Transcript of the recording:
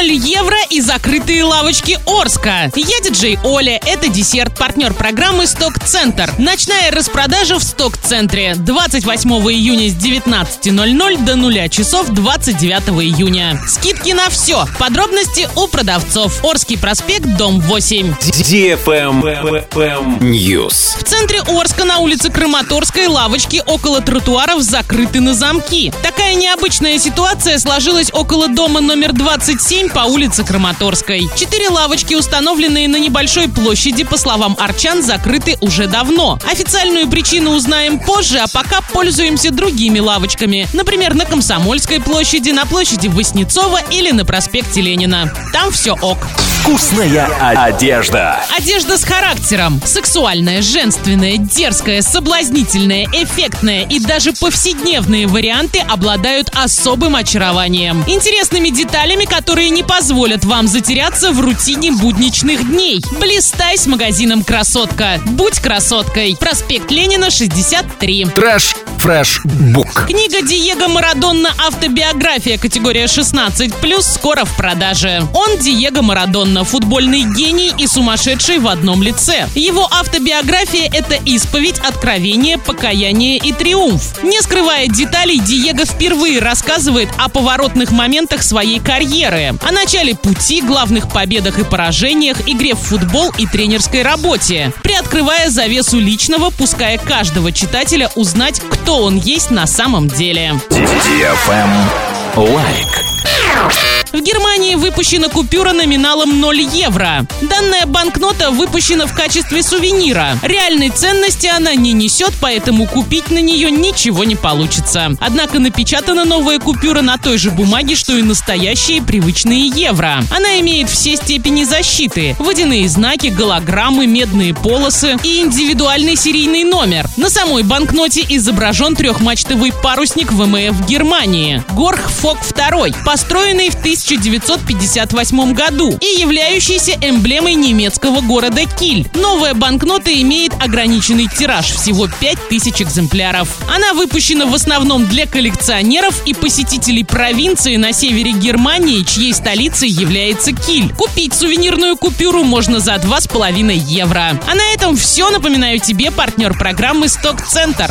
0 евро и закрытые лавочки Орска. Я диджей Оля, это десерт, партнер программы «Сток-центр». Ночная распродажа в «Сток-центре» 28 июня с 19.00 до 0 часов 29 июня. Скидки на все. Подробности у продавцов. Орский проспект, дом 8. News. В центре Орска на улице Краматорской лавочки около тротуаров закрыты на замки. Такая необычная ситуация сложилась около дома номер 27 по улице Краматорской. Четыре лавочки, установленные на небольшой площади, по словам арчан, закрыты уже давно. Официальную причину узнаем позже, а пока пользуемся другими лавочками. Например, на Комсомольской площади, на площади Васнецова или на проспекте Ленина. Там все ок. Вкусная одежда. Одежда с характером. Сексуальная, женственная, дерзкая, соблазнительная, эффектная и даже повседневные варианты обладают особым очарованием. Интересными деталями, которые не позволят вам затеряться в рутине будничных дней. Блистай с магазином «Красотка». Будь красоткой. Проспект Ленина, 63. Trash Fresh Book. Книга Диего Марадона «Автобиография» категория 16+, скоро в продаже. Он Диего Марадона, футбольный гений и сумасшедший в одном лице. Его автобиография – это исповедь, откровение, покаяние и триумф. Не скрывая деталей, Диего впервые рассказывает о поворотных моментах своей карьеры, о начале пути, главных победах и поражениях, игре в футбол и тренерской работе, приоткрывая завесу личного, пуская каждого читателя узнать, кто он есть на самом деле. Лайк. Выпущена купюра номиналом 0 евро. Данная банкнота выпущена в качестве сувенира. Реальной ценности она не несет, поэтому купить на нее ничего не получится. Однако напечатана новая купюра на той же бумаге, что и настоящие привычные евро. Она имеет все степени защиты. Водяные знаки, голограммы, медные полосы и индивидуальный серийный номер. На самой банкноте изображен трехмачтовый парусник ВМФ Германии. Горх Фок II, построенный в 1958 году и являющийся эмблемой немецкого города Киль. Новая банкнота имеет ограниченный тираж, всего 5000 экземпляров. Она выпущена в основном для коллекционеров и посетителей провинции на севере Германии, чьей столицей является Киль. Купить сувенирную купюру можно за 2,5 евро. А на этом все. Напоминаю тебе партнер программы «Сток-центр».